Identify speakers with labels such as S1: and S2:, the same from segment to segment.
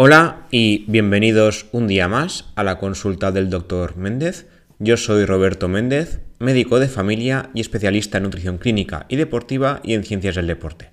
S1: Hola y bienvenidos un día más a la consulta del doctor Méndez. Yo soy Roberto Méndez, médico de familia y especialista en nutrición clínica y deportiva y en ciencias del deporte.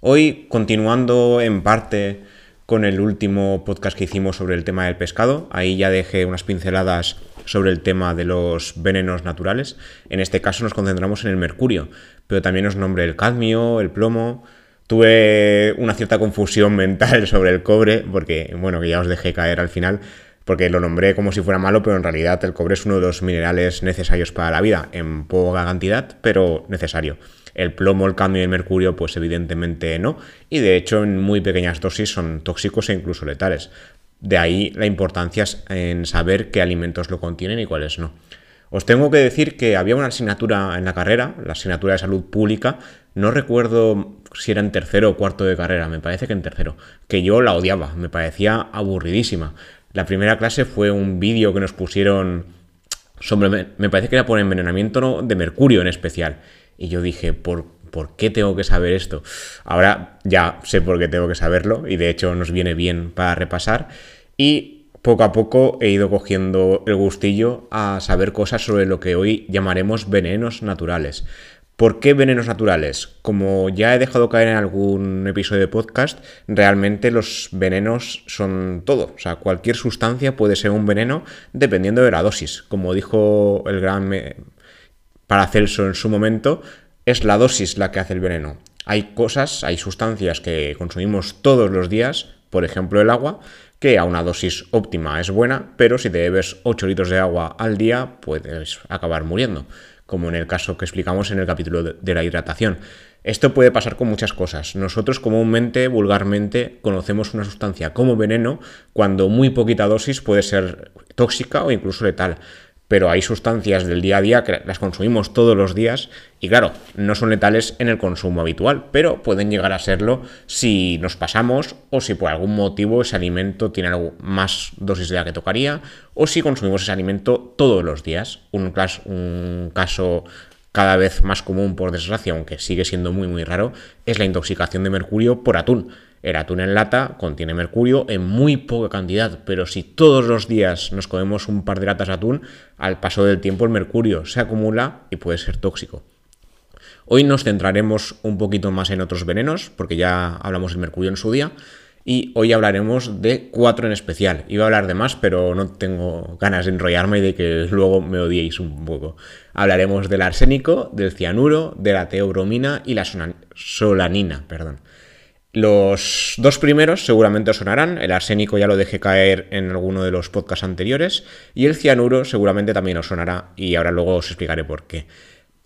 S1: Hoy, continuando en parte con el último podcast que hicimos sobre el tema del pescado, ahí ya dejé unas pinceladas sobre el tema de los venenos naturales. En este caso nos concentramos en el mercurio, pero también os nombré el cadmio, el plomo, Tuve una cierta confusión mental sobre el cobre, porque, bueno, que ya os dejé caer al final, porque lo nombré como si fuera malo, pero en realidad el cobre es uno de los minerales necesarios para la vida, en poca cantidad, pero necesario. El plomo, el cambio y el mercurio, pues evidentemente no, y de hecho en muy pequeñas dosis son tóxicos e incluso letales. De ahí la importancia en saber qué alimentos lo contienen y cuáles no. Os tengo que decir que había una asignatura en la carrera, la asignatura de salud pública, no recuerdo si era en tercero o cuarto de carrera, me parece que en tercero, que yo la odiaba, me parecía aburridísima. La primera clase fue un vídeo que nos pusieron sobre, me parece que era por envenenamiento de mercurio en especial. Y yo dije, ¿por, ¿por qué tengo que saber esto? Ahora ya sé por qué tengo que saberlo y de hecho nos viene bien para repasar. Y poco a poco he ido cogiendo el gustillo a saber cosas sobre lo que hoy llamaremos venenos naturales. ¿Por qué venenos naturales? Como ya he dejado caer en algún episodio de podcast, realmente los venenos son todo. O sea, cualquier sustancia puede ser un veneno dependiendo de la dosis. Como dijo el gran Paracelso en su momento, es la dosis la que hace el veneno. Hay cosas, hay sustancias que consumimos todos los días, por ejemplo el agua, que a una dosis óptima es buena, pero si te bebes 8 litros de agua al día puedes acabar muriendo, como en el caso que explicamos en el capítulo de la hidratación. Esto puede pasar con muchas cosas. Nosotros comúnmente, vulgarmente, conocemos una sustancia como veneno cuando muy poquita dosis puede ser tóxica o incluso letal pero hay sustancias del día a día que las consumimos todos los días y claro, no son letales en el consumo habitual, pero pueden llegar a serlo si nos pasamos o si por algún motivo ese alimento tiene algo más dosis de la que tocaría o si consumimos ese alimento todos los días. Un, un caso cada vez más común, por desgracia, aunque sigue siendo muy muy raro, es la intoxicación de mercurio por atún. El atún en lata contiene mercurio en muy poca cantidad, pero si todos los días nos comemos un par de latas de atún, al paso del tiempo el mercurio se acumula y puede ser tóxico. Hoy nos centraremos un poquito más en otros venenos, porque ya hablamos del mercurio en su día, y hoy hablaremos de cuatro en especial. Iba a hablar de más, pero no tengo ganas de enrollarme y de que luego me odiéis un poco. Hablaremos del arsénico, del cianuro, de la teobromina y la solanina, perdón. Los dos primeros seguramente os sonarán, el arsénico ya lo dejé caer en alguno de los podcasts anteriores y el cianuro seguramente también os sonará y ahora luego os explicaré por qué.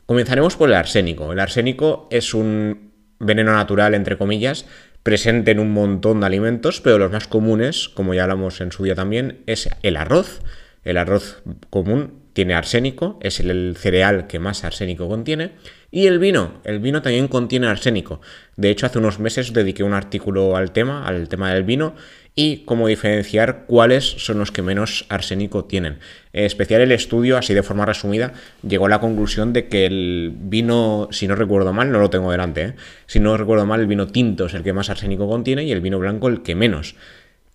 S1: Comenzaremos por el arsénico. El arsénico es un veneno natural, entre comillas, presente en un montón de alimentos, pero los más comunes, como ya hablamos en su día también, es el arroz. El arroz común tiene arsénico, es el cereal que más arsénico contiene. Y el vino, el vino también contiene arsénico. De hecho, hace unos meses dediqué un artículo al tema, al tema del vino, y cómo diferenciar cuáles son los que menos arsénico tienen. En especial el estudio, así de forma resumida, llegó a la conclusión de que el vino, si no recuerdo mal, no lo tengo delante, ¿eh? si no recuerdo mal, el vino tinto es el que más arsénico contiene y el vino blanco el que menos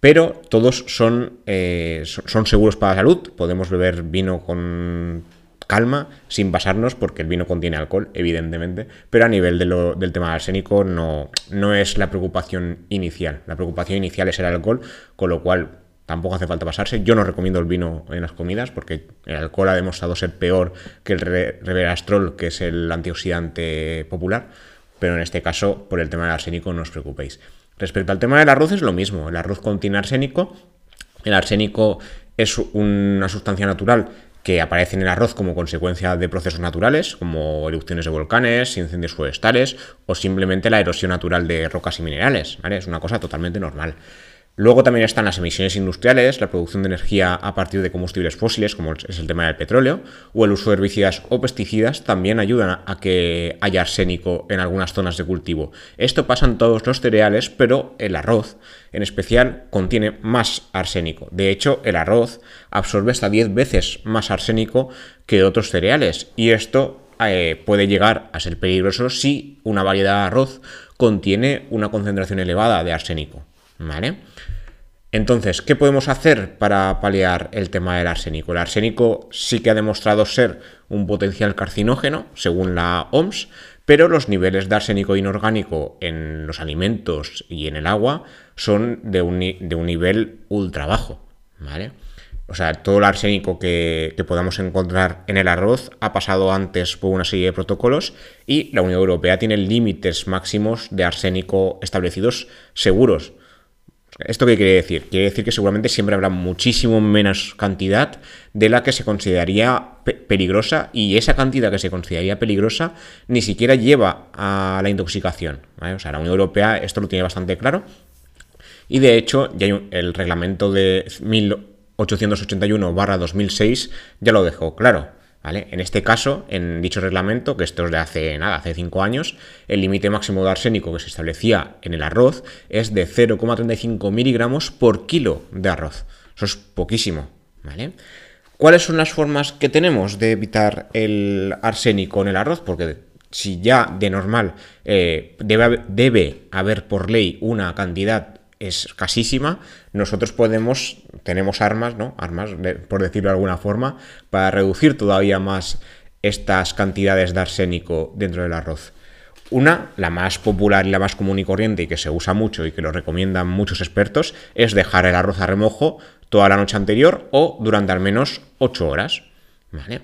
S1: pero todos son, eh, son seguros para la salud. Podemos beber vino con calma, sin basarnos, porque el vino contiene alcohol, evidentemente, pero a nivel del tema arsénico no, no es la preocupación inicial. La preocupación inicial es el alcohol, con lo cual tampoco hace falta basarse. Yo no recomiendo el vino en las comidas porque el alcohol ha demostrado ser peor que el reverastrol, que es el antioxidante popular, pero en este caso, por el tema del arsénico, no os preocupéis. Respecto al tema del arroz es lo mismo. El arroz contiene arsénico. El arsénico es una sustancia natural que aparece en el arroz como consecuencia de procesos naturales, como erupciones de volcanes, incendios forestales o simplemente la erosión natural de rocas y minerales. Es una cosa totalmente normal. Luego también están las emisiones industriales, la producción de energía a partir de combustibles fósiles, como es el tema del petróleo, o el uso de herbicidas o pesticidas también ayudan a que haya arsénico en algunas zonas de cultivo. Esto pasa en todos los cereales, pero el arroz en especial contiene más arsénico. De hecho, el arroz absorbe hasta 10 veces más arsénico que otros cereales y esto eh, puede llegar a ser peligroso si una variedad de arroz contiene una concentración elevada de arsénico. ¿Vale? Entonces, ¿qué podemos hacer para paliar el tema del arsénico? El arsénico sí que ha demostrado ser un potencial carcinógeno, según la OMS, pero los niveles de arsénico inorgánico en los alimentos y en el agua son de un, nivel ultra bajo, ¿vale? O sea, todo el arsénico que, podamos encontrar en el arroz ha pasado antes por una serie de protocolos y la Unión Europea tiene límites máximos de arsénico establecidos seguros. ¿Esto qué quiere decir? Quiere decir que seguramente siempre habrá muchísimo menos cantidad de la que se consideraría peligrosa y esa cantidad que se consideraría peligrosa ni siquiera lleva a la intoxicación. O sea, la Unión Europea esto lo tiene bastante claro y de hecho ya el reglamento de 1881-2006 ya lo dejó claro. ¿Vale? En este caso, en dicho reglamento, que esto es de hace nada, hace 5 años, el límite máximo de arsénico que se establecía en el arroz es de 0,35 miligramos por kilo de arroz. Eso es poquísimo. ¿Cuáles son las formas que tenemos de evitar el arsénico en el arroz? Porque si ya de normal eh, debe, debe haber por ley una cantidad escasísima, nosotros podemos, tenemos armas, ¿no? Armas, por decirlo de alguna forma, para reducir todavía más estas cantidades de arsénico dentro del arroz. Una, la más popular y la más común y corriente y que se usa mucho y que lo recomiendan muchos expertos, es dejar el arroz a remojo toda la noche anterior o durante al menos 8 horas. ¿Vale?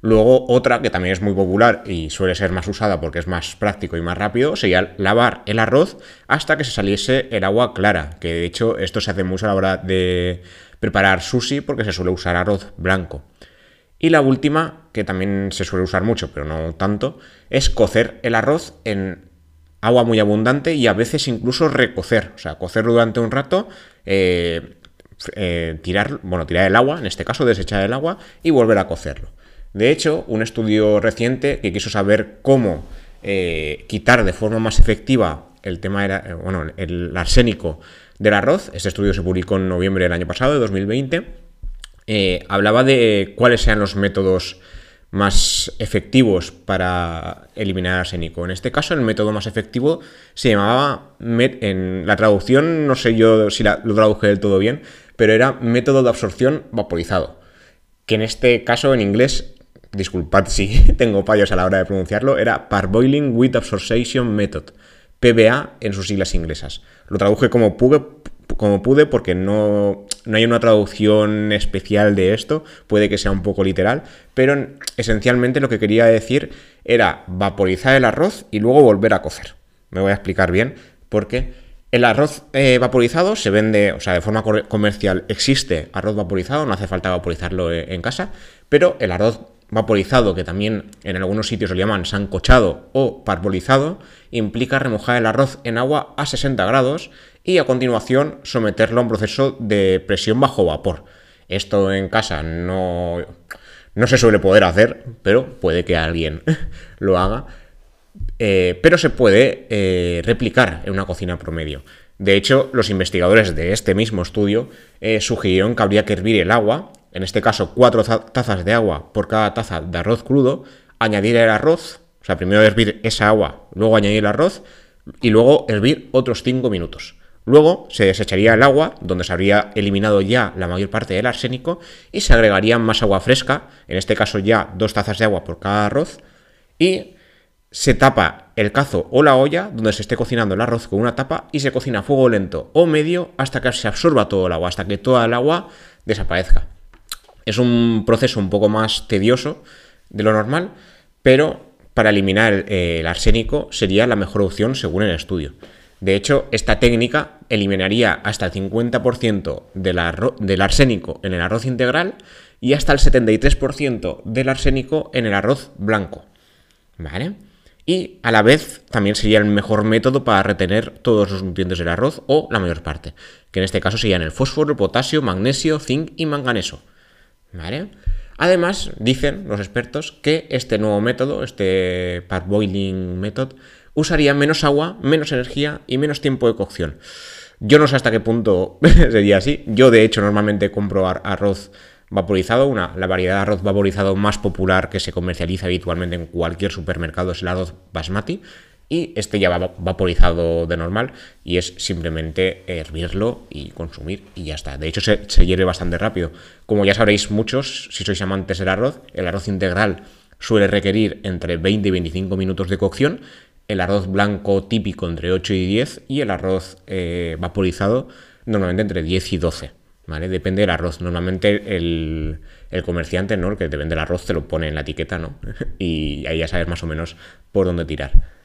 S1: Luego otra que también es muy popular y suele ser más usada porque es más práctico y más rápido sería lavar el arroz hasta que se saliese el agua clara, que de hecho esto se hace mucho a la hora de preparar sushi porque se suele usar arroz blanco. Y la última, que también se suele usar mucho, pero no tanto, es cocer el arroz en agua muy abundante y a veces incluso recocer, o sea, cocerlo durante un rato, eh, eh, tirar, bueno, tirar el agua, en este caso desechar el agua y volver a cocerlo. De hecho, un estudio reciente que quiso saber cómo eh, quitar de forma más efectiva el tema era, eh, bueno, el arsénico del arroz, este estudio se publicó en noviembre del año pasado, de 2020, eh, hablaba de cuáles sean los métodos más efectivos para eliminar arsénico. En este caso, el método más efectivo se llamaba, en la traducción, no sé yo si lo traduje del todo bien, pero era método de absorción vaporizado, que en este caso en inglés disculpad si tengo fallos a la hora de pronunciarlo, era Parboiling with Absorption Method, PBA en sus siglas inglesas. Lo traduje como pude, como pude porque no, no hay una traducción especial de esto, puede que sea un poco literal, pero esencialmente lo que quería decir era vaporizar el arroz y luego volver a cocer. Me voy a explicar bien porque... El arroz eh, vaporizado se vende, o sea, de forma comercial existe arroz vaporizado, no hace falta vaporizarlo eh, en casa, pero el arroz vaporizado, que también en algunos sitios lo llaman sancochado o parbolizado, implica remojar el arroz en agua a 60 grados y a continuación someterlo a un proceso de presión bajo vapor. Esto en casa no, no se suele poder hacer, pero puede que alguien lo haga. Eh, pero se puede eh, replicar en una cocina promedio. De hecho, los investigadores de este mismo estudio eh, sugirieron que habría que hervir el agua en este caso cuatro tazas de agua por cada taza de arroz crudo, añadir el arroz, o sea, primero hervir esa agua, luego añadir el arroz y luego hervir otros 5 minutos. Luego se desecharía el agua, donde se habría eliminado ya la mayor parte del arsénico, y se agregaría más agua fresca, en este caso ya dos tazas de agua por cada arroz, y se tapa el cazo o la olla donde se esté cocinando el arroz con una tapa y se cocina a fuego lento o medio hasta que se absorba todo el agua, hasta que toda el agua desaparezca. Es un proceso un poco más tedioso de lo normal, pero para eliminar el arsénico sería la mejor opción según el estudio. De hecho, esta técnica eliminaría hasta el 50% del arsénico en el arroz integral y hasta el 73% del arsénico en el arroz blanco. ¿Vale? Y a la vez también sería el mejor método para retener todos los nutrientes del arroz o la mayor parte, que en este caso serían el fósforo, potasio, magnesio, zinc y manganeso. ¿Vale? Además, dicen los expertos que este nuevo método, este parboiling method, usaría menos agua, menos energía y menos tiempo de cocción. Yo no sé hasta qué punto sería así. Yo, de hecho, normalmente compro arroz vaporizado. Una, la variedad de arroz vaporizado más popular que se comercializa habitualmente en cualquier supermercado es el arroz basmati. Y este ya va vaporizado de normal y es simplemente hervirlo y consumir y ya está. De hecho se, se hierve bastante rápido. Como ya sabréis muchos, si sois amantes del arroz, el arroz integral suele requerir entre 20 y 25 minutos de cocción, el arroz blanco típico entre 8 y 10 y el arroz eh, vaporizado normalmente entre 10 y 12. ¿Vale? Depende del arroz. Normalmente el, comerciante, ¿no? El que te vende el arroz te lo pone en la etiqueta, ¿no? y ahí ya sabes más o menos por dónde tirar.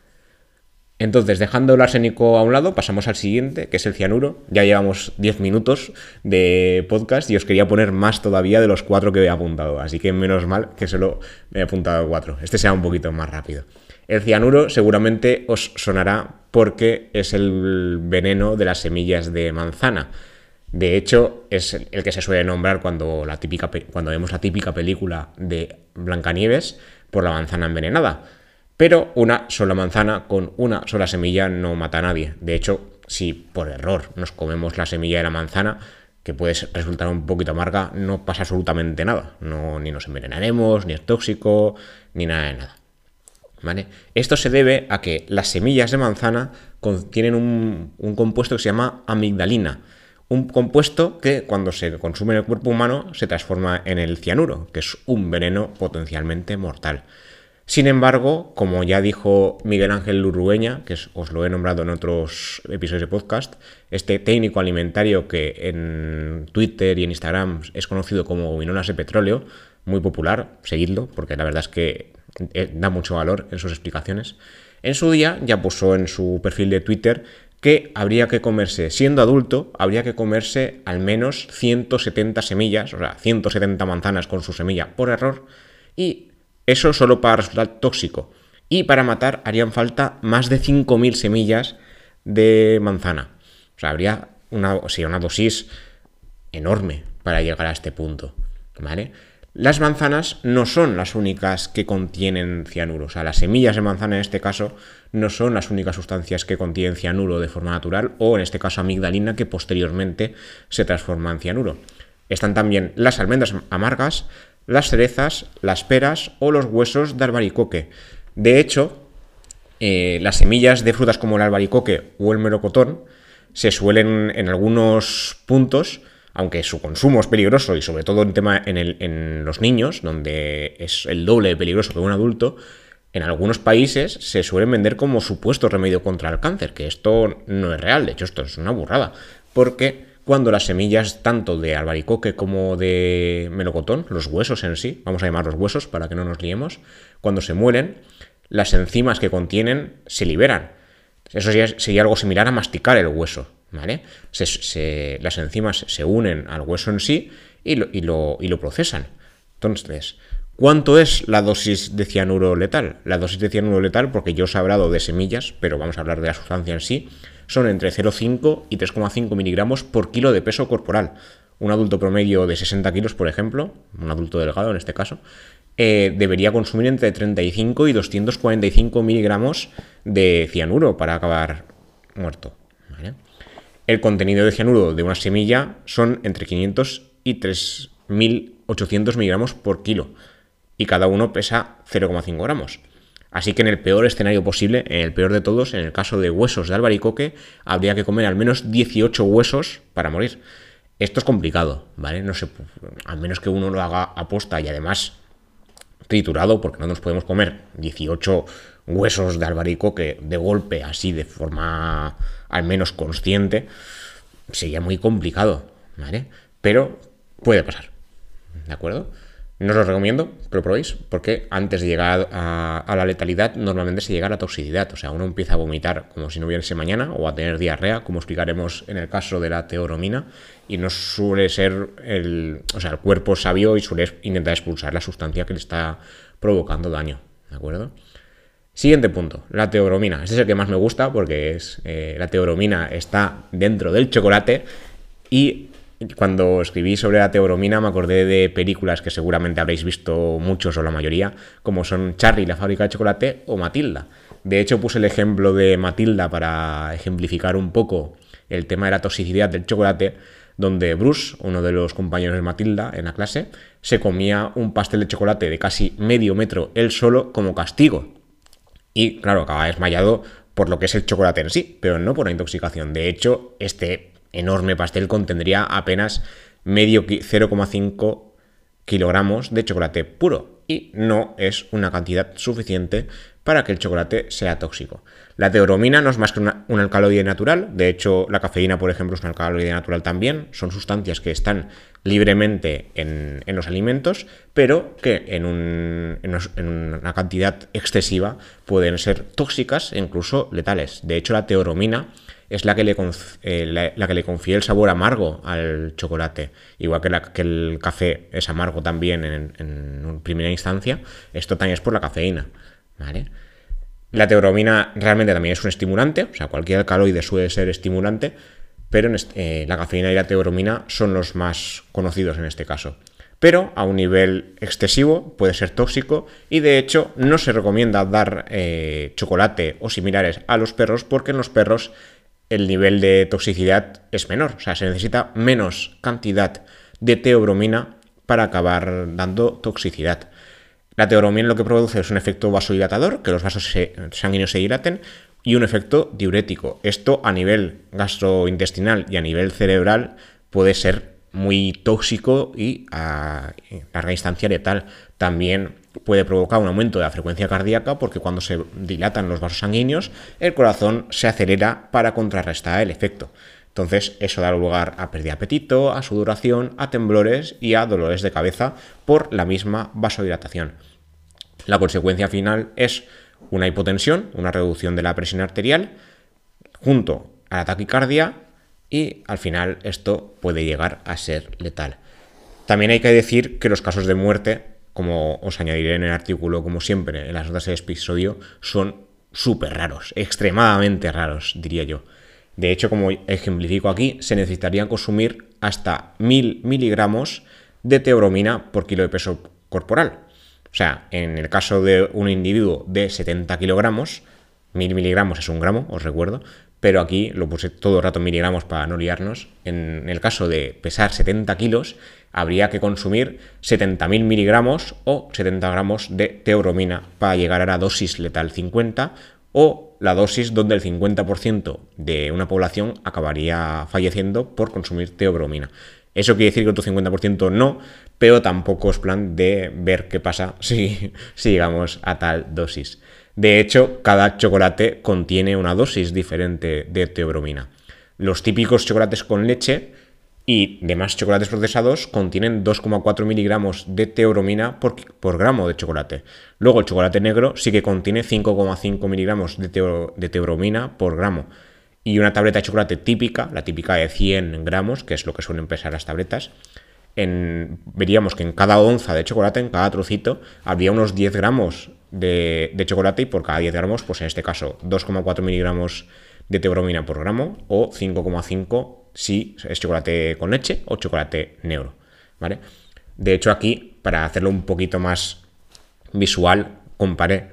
S1: Entonces, dejando el arsénico a un lado, pasamos al siguiente, que es el cianuro. Ya llevamos 10 minutos de podcast y os quería poner más todavía de los cuatro que he apuntado. Así que menos mal que solo he apuntado cuatro. Este sea un poquito más rápido. El cianuro seguramente os sonará porque es el veneno de las semillas de manzana. De hecho, es el que se suele nombrar cuando, la típica, cuando vemos la típica película de Blancanieves por la manzana envenenada. Pero una sola manzana con una sola semilla no mata a nadie. De hecho, si por error nos comemos la semilla de la manzana, que puede resultar un poquito amarga, no pasa absolutamente nada. No, ni nos envenenaremos, ni es tóxico, ni nada de nada. ¿Vale? Esto se debe a que las semillas de manzana contienen un, un compuesto que se llama amigdalina. Un compuesto que cuando se consume en el cuerpo humano se transforma en el cianuro, que es un veneno potencialmente mortal. Sin embargo, como ya dijo Miguel Ángel Lurrueña, que os lo he nombrado en otros episodios de podcast, este técnico alimentario que en Twitter y en Instagram es conocido como Vinolas de Petróleo, muy popular, seguidlo, porque la verdad es que eh, da mucho valor en sus explicaciones. En su día ya puso en su perfil de Twitter que habría que comerse, siendo adulto, habría que comerse al menos 170 semillas, o sea, 170 manzanas con su semilla por error, y eso solo para resultar tóxico. Y para matar harían falta más de 5.000 semillas de manzana. O sea, habría una, una dosis enorme para llegar a este punto. ¿Vale? Las manzanas no son las únicas que contienen cianuro. O sea, las semillas de manzana en este caso no son las únicas sustancias que contienen cianuro de forma natural o en este caso amigdalina que posteriormente se transforma en cianuro. Están también las almendras amargas, las cerezas, las peras o los huesos de albaricoque. De hecho, eh, las semillas de frutas como el albaricoque o el melocotón se suelen en algunos puntos, aunque su consumo es peligroso y sobre todo en, tema en, los niños, donde es el doble de peligroso que un adulto, en algunos países se suelen vender como supuesto remedio contra el cáncer, que esto no es real, de hecho esto es una burrada, porque cuando las semillas tanto de albaricoque como de melocotón, los huesos en sí, vamos a llamar los huesos para que no nos liemos, cuando se muelen, las enzimas que contienen se liberan. Eso sería, algo similar a masticar el hueso, ¿vale? las enzimas se unen al hueso en sí y lo, y lo procesan. Entonces, ¿Cuánto es la dosis de cianuro letal? La dosis de cianuro letal, porque yo os he hablado de semillas, pero vamos a hablar de la sustancia en sí, son entre 0,5 y 3,5 miligramos por kilo de peso corporal. Un adulto promedio de 60 kilos, por ejemplo, un adulto delgado en este caso, eh, debería consumir entre 35 y 245 miligramos de cianuro para acabar muerto. El contenido de cianuro de una semilla son entre 500 y 3.800 miligramos por kilo y cada uno pesa 0,5 gramos. Así que en el peor escenario posible, en el peor de todos, en el caso de huesos de albaricoque, habría que comer al menos 18 huesos para morir. Esto es complicado, ¿vale? No sé, al menos que uno lo haga aposta y además triturado, porque no nos podemos comer 18 huesos de albaricoque de golpe, así de forma al menos consciente, sería muy complicado, ¿vale? Pero puede pasar, ¿de acuerdo? No os lo recomiendo que lo probéis, porque antes de llegar a, la letalidad normalmente se llega a la toxicidad. O sea, uno empieza a vomitar como si no hubiese mañana o a tener diarrea, como explicaremos en el caso de la teoromina, y no suele ser el. O sea, el cuerpo sabio y suele intentar expulsar la sustancia que le está provocando daño. ¿De acuerdo? Siguiente punto, la teoromina. Este es el que más me gusta porque es, eh, la teoromina está dentro del chocolate y cuando escribí sobre la teoromina me acordé de películas que seguramente habréis visto muchos o la mayoría, como son Charlie, la fábrica de chocolate o Matilda. De hecho, puse el ejemplo de Matilda para ejemplificar un poco el tema de la toxicidad del chocolate, donde Bruce, uno de los compañeros de Matilda en la clase, se comía un pastel de chocolate de casi medio metro él solo como castigo. y claro, acaba desmayado por lo que es el chocolate en sí, pero no por la intoxicación. De hecho, este enorme pastel contendría apenas medio 0,5 kilogramos de chocolate puro y no es una cantidad suficiente para que el chocolate sea tóxico. La teoromina no es más que un alcaloide natural, de hecho la cafeína, por ejemplo, es un alcaloide natural también, son sustancias que están libremente en, los alimentos, pero que en, una cantidad excesiva pueden ser tóxicas e incluso letales. De hecho, la teoromina es la que le, eh, la, que le confía el sabor amargo al chocolate. Igual que, que el café es amargo también en, en, primera instancia, esto también es por la cafeína. La teoromina realmente también es un estimulante, o sea, cualquier alcaloide suele ser estimulante, pero eh, la cafeína y la teoromina son los más conocidos en este caso. Pero a un nivel excesivo puede ser tóxico y de hecho no se recomienda dar eh, chocolate o similares a los perros porque en los perros el nivel de toxicidad es menor, o sea, se necesita menos cantidad de teobromina para acabar dando toxicidad. La teobromina lo que produce es un efecto vasodilatador, que los vasos sanguíneos se dilaten, y un efecto diurético. Esto a nivel gastrointestinal y a nivel cerebral puede ser muy tóxico y a larga instancia letal. También puede provocar un aumento de la frecuencia cardíaca porque cuando se dilatan los vasos sanguíneos, el corazón se acelera para contrarrestar el efecto. Entonces, eso da lugar a pérdida de apetito, a sudoración, a temblores y a dolores de cabeza por la misma vasodilatación. La consecuencia final es una hipotensión, una reducción de la presión arterial, junto a la taquicardia y al final esto puede llegar a ser letal. También hay que decir que los casos de muerte, como os añadiré en el artículo, como siempre, en las notas del episodio, son súper raros, extremadamente raros, diría yo. De hecho, como ejemplifico aquí, se necesitarían consumir hasta 1000 miligramos de teobromina por kilo de peso corporal. O sea, en el caso de un individuo de 70 kilogramos, 1000 miligramos es un gramo, os recuerdo, pero aquí lo puse todo el rato en miligramos para no liarnos. En el caso de pesar 70 kilos, habría que consumir 70.000 miligramos o 70 gramos de teobromina para llegar a la dosis letal 50 o la dosis donde el 50% de una población acabaría falleciendo por consumir teobromina. Eso quiere decir que otro 50% no, pero tampoco es plan de ver qué pasa si, si llegamos a tal dosis. De hecho, cada chocolate contiene una dosis diferente de teobromina. Los típicos chocolates con leche y demás chocolates procesados contienen 2,4 miligramos de teobromina por, por, gramo de chocolate. Luego el chocolate negro sí que contiene 5,5 miligramos de, de teobromina por gramo. Y una tableta de chocolate típica, la típica de 100 gramos, que es lo que suelen pesar las tabletas, veríamos que en cada onza de chocolate, en cada trocito, habría unos 10 gramos de, chocolate y por cada 10 gramos, pues en este caso 2,4 miligramos de teobromina por gramo o 5,5 si es chocolate con leche o chocolate negro, ¿vale? De hecho aquí, para hacerlo un poquito más visual, comparé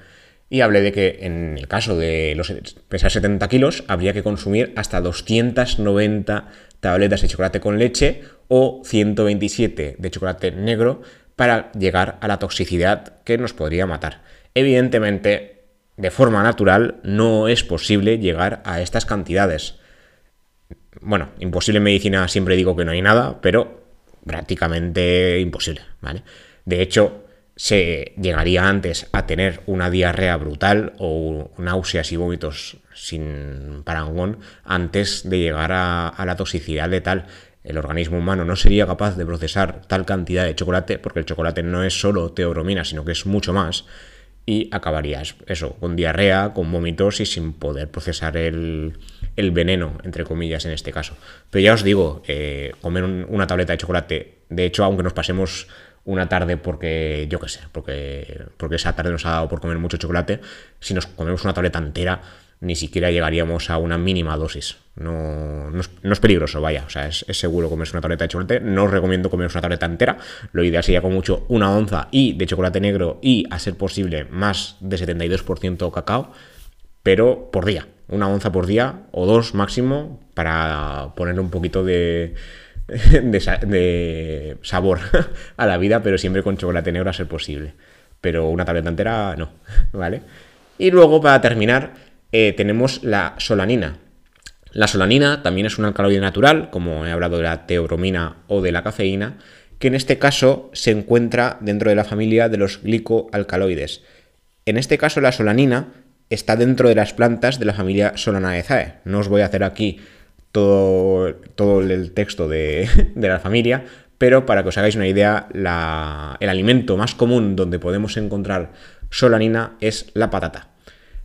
S1: y hablé de que en el caso de los pesar 70 kilos habría que consumir hasta 290 tabletas de chocolate con leche o 127 de chocolate negro para llegar a la toxicidad que nos podría matar. Evidentemente, de forma natural, no es posible llegar a estas cantidades bueno, imposible en medicina siempre digo que no hay nada, pero prácticamente imposible, ¿vale? De hecho, se llegaría antes a tener una diarrea brutal o náuseas y vómitos sin parangón antes de llegar a, la toxicidad letal. El organismo humano no sería capaz de procesar tal cantidad de chocolate porque el chocolate no es solo teobromina, sino que es mucho más y acabarías eso, con diarrea, con vómitos y sin poder procesar el, veneno, entre comillas, en este caso. Pero ya os digo, eh, comer una tableta de chocolate, de hecho, aunque nos pasemos una tarde porque, yo qué sé, porque, porque esa tarde nos ha dado por comer mucho chocolate, si nos comemos una tableta entera, ni siquiera llegaríamos a una mínima dosis. No, es, peligroso, vaya. O sea, es, seguro comerse una tableta de chocolate. No os recomiendo comeros una tableta entera. Lo ideal sería con mucho una onza y de chocolate negro y, a ser posible, más de 72% cacao, pero por día. Una onza por día o dos máximo para poner un poquito de, de sabor a la vida, pero siempre con chocolate negro a ser posible. Pero una tableta entera no, ¿vale? Y luego, para terminar, eh, tenemos la solanina. La solanina también es un alcaloide natural, como he hablado de la teobromina o de la cafeína, que en este caso se encuentra dentro de la familia de los glicoalcaloides. En este caso, la solanina está dentro de las plantas de la familia Solanaceae. No os voy a hacer aquí todo, todo el texto de, la familia, pero para que os hagáis una idea, el alimento más común donde podemos encontrar solanina es la patata.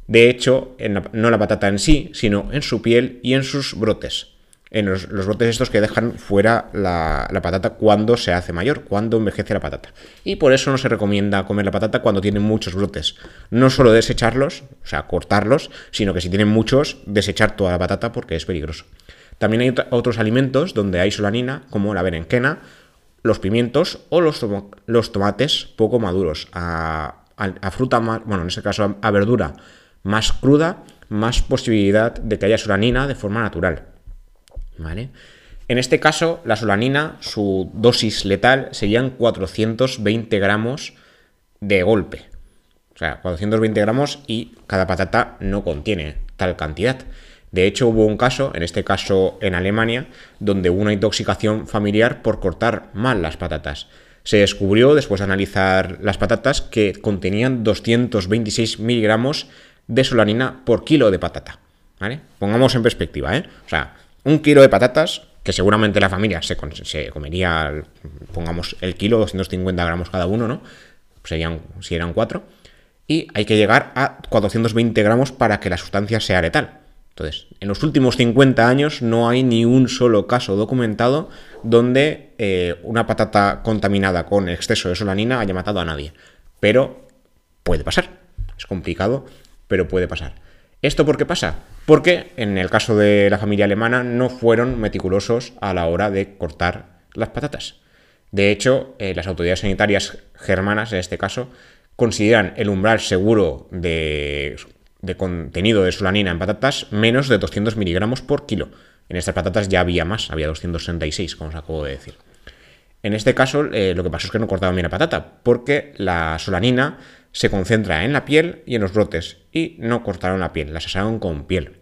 S1: De hecho, no la patata en sí, sino en su piel y en sus brotes. En los, brotes estos que dejan fuera la, patata cuando se hace mayor, cuando envejece la patata. Y por eso no se recomienda comer la patata cuando tiene muchos brotes. No solo desecharlos, o sea, cortarlos, sino que si tienen muchos, desechar toda la patata porque es peligroso. También hay otros alimentos donde hay solanina, como la berenjena, los pimientos o los, tomates poco maduros. A, a, fruta más, bueno, en ese caso a verdura más cruda, más posibilidad de que haya solanina de forma natural. ¿Vale? En este caso, la solanina, su dosis letal serían 420 gramos de golpe. O sea, 420 gramos y cada patata no contiene tal cantidad. De hecho, hubo un caso, en este caso en Alemania, donde hubo una intoxicación familiar por cortar mal las patatas. Se descubrió, después de analizar las patatas, que contenían 226 miligramos de solanina por kilo de patata. ¿Vale? Pongamos en perspectiva, ¿eh? O sea, un kilo de patatas, que seguramente la familia se, comería, pongamos el kilo, 250 gramos cada uno, ¿no? Serían, si eran cuatro. Y hay que llegar a 420 gramos para que la sustancia sea letal. Entonces, en los últimos 50 años no hay ni un solo caso documentado donde eh, una patata contaminada con exceso de solanina haya matado a nadie. Pero puede pasar. Es complicado pero puede pasar. ¿Esto por qué pasa? Porque en el caso de la familia alemana no fueron meticulosos a la hora de cortar las patatas. De hecho, eh, las autoridades sanitarias germanas, en este caso, consideran el umbral seguro de, contenido de solanina en patatas menos de 200 miligramos por kilo. En estas patatas ya había más, había 266, como os acabo de decir. En este caso, eh, lo que pasó es que no cortaban bien la patata, porque la solanina se concentra en la piel y en los brotes, y no cortaron la piel, las asaron con piel.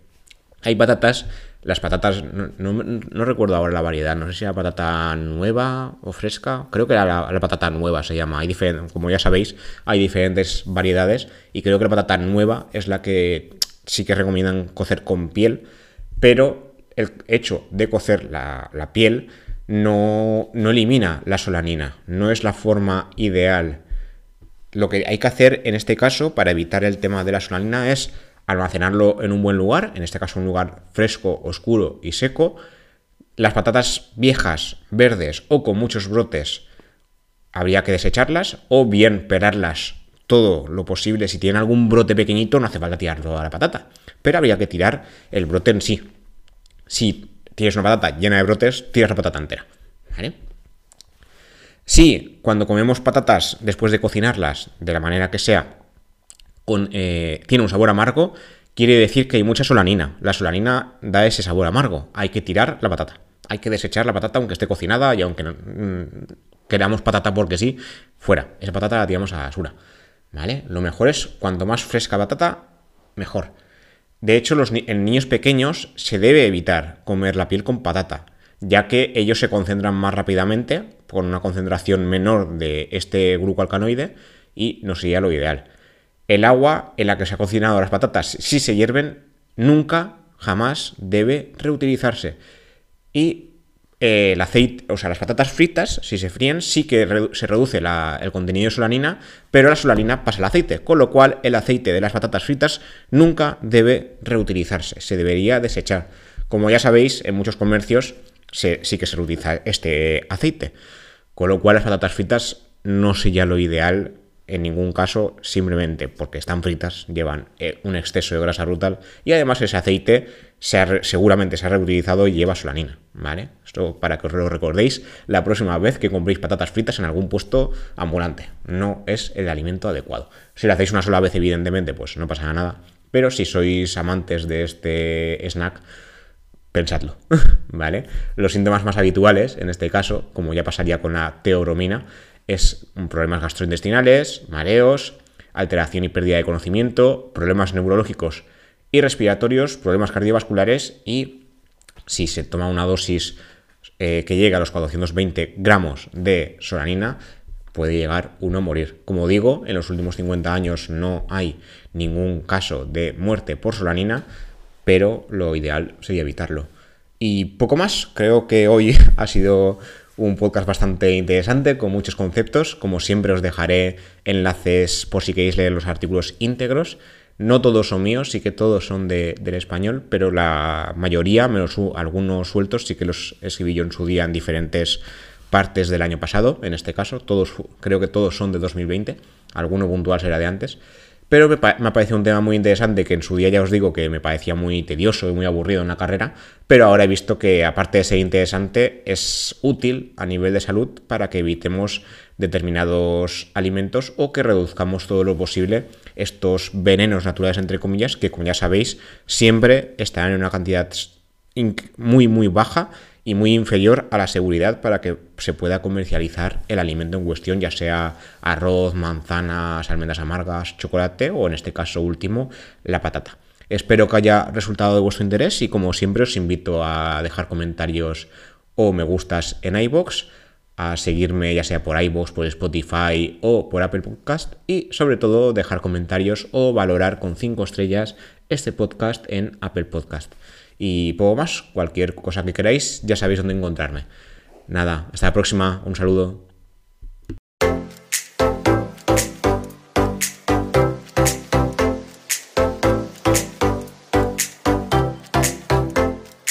S1: Hay patatas, las patatas, no, recuerdo ahora la variedad, no sé si era patata nueva o fresca, creo que era la, patata nueva se llama, hay como ya sabéis, hay diferentes variedades, y creo que la patata nueva es la que sí que recomiendan cocer con piel, pero el hecho de cocer la, la piel no, no elimina la solanina, no es la forma ideal lo que hay que hacer en este caso para evitar el tema de la solanina es almacenarlo en un buen lugar, en este caso un lugar fresco, oscuro y seco. Las patatas viejas, verdes o con muchos brotes habría que desecharlas o bien pelarlas todo lo posible. Si tienen algún brote pequeñito no hace falta tirarlo a la patata, pero habría que tirar el brote en sí. Si tienes una patata llena de brotes, tiras la patata entera. ¿Vale? Si cuando comemos patatas después de cocinarlas, de la manera que sea, eh, tiene un sabor amargo, quiere decir que hay mucha solanina. La solanina da ese sabor amargo. Hay que tirar la patata. Hay que desechar la patata aunque esté cocinada y aunque mm, queramos patata porque sí, fuera. Esa patata la tiramos a la basura. ¿Vale? Lo mejor es cuanto más fresca patata, mejor. De hecho, los, en niños pequeños se debe evitar comer la piel con patata, ya que ellos se concentran más rápidamente con una concentración menor de este glucoalcanoide y no sería lo ideal. El agua en la que se ha cocinado las patatas, si se hierven, nunca, jamás debe reutilizarse. Y eh, el aceite, o sea, las patatas fritas, si se fríen, sí que se reduce el contenido de solanina, pero la solanina pasa al aceite, con lo cual el aceite de las patatas fritas nunca debe reutilizarse, se debería desechar. Como ya sabéis, en muchos comercios sí que se reutiliza este aceite. Con lo cual las patatas fritas no sería lo ideal en ningún caso, simplemente porque están fritas, llevan eh, un exceso de grasa brutal y además ese aceite seguramente se ha reutilizado y lleva solanina, ¿vale? Esto para que os lo recordéis la próxima vez que compréis patatas fritas en algún puesto ambulante. No es el alimento adecuado. Si lo hacéis una sola vez, evidentemente, pues no pasa nada. Pero si sois amantes de este snack, pensadlo, ¿vale? Los síntomas más habituales, en este caso, como ya pasaría con la teoromina, es problemas gastrointestinales, mareos, alteración y pérdida de conocimiento, problemas neurológicos y respiratorios, problemas cardiovasculares y si se toma una dosis eh, que llega a los 420 gramos de solanina, puede llegar uno a morir. Como digo, en los últimos 50 años no hay ningún caso de muerte por solanina, pero lo ideal sería evitarlo. Y poco más, creo que hoy ha sido un podcast bastante interesante con muchos conceptos. Como siempre os dejaré enlaces por si queréis leer los artículos íntegros. No todos son míos, sí que todos son de, del español, pero la mayoría, menos algunos sueltos, sí que los escribí yo en su día en diferentes partes del año pasado, en este caso. Todos, creo que todos son de 2020. Alguno puntual será de antes. Pero me, ha parecido un tema muy interesante que en su día ya os digo que me parecía muy tedioso y muy aburrido en la carrera, pero ahora he visto que aparte de ser interesante es útil a nivel de salud para que evitemos determinados alimentos o que reduzcamos todo lo posible estos venenos naturales entre comillas que como ya sabéis siempre están en una cantidad muy muy baja y muy inferior a la seguridad para que se pueda comercializar el alimento en cuestión, ya sea arroz, manzanas, almendras amargas, chocolate o en este caso último, la patata. Espero que haya resultado de vuestro interés y como siempre os invito a dejar comentarios o me gustas en iBox, a seguirme ya sea por iBox, por Spotify o por Apple Podcast y sobre todo dejar comentarios o valorar con 5 estrellas este podcast en Apple Podcast. Y poco más, cualquier cosa que queráis, ya sabéis dónde encontrarme. Nada, hasta la próxima, un saludo.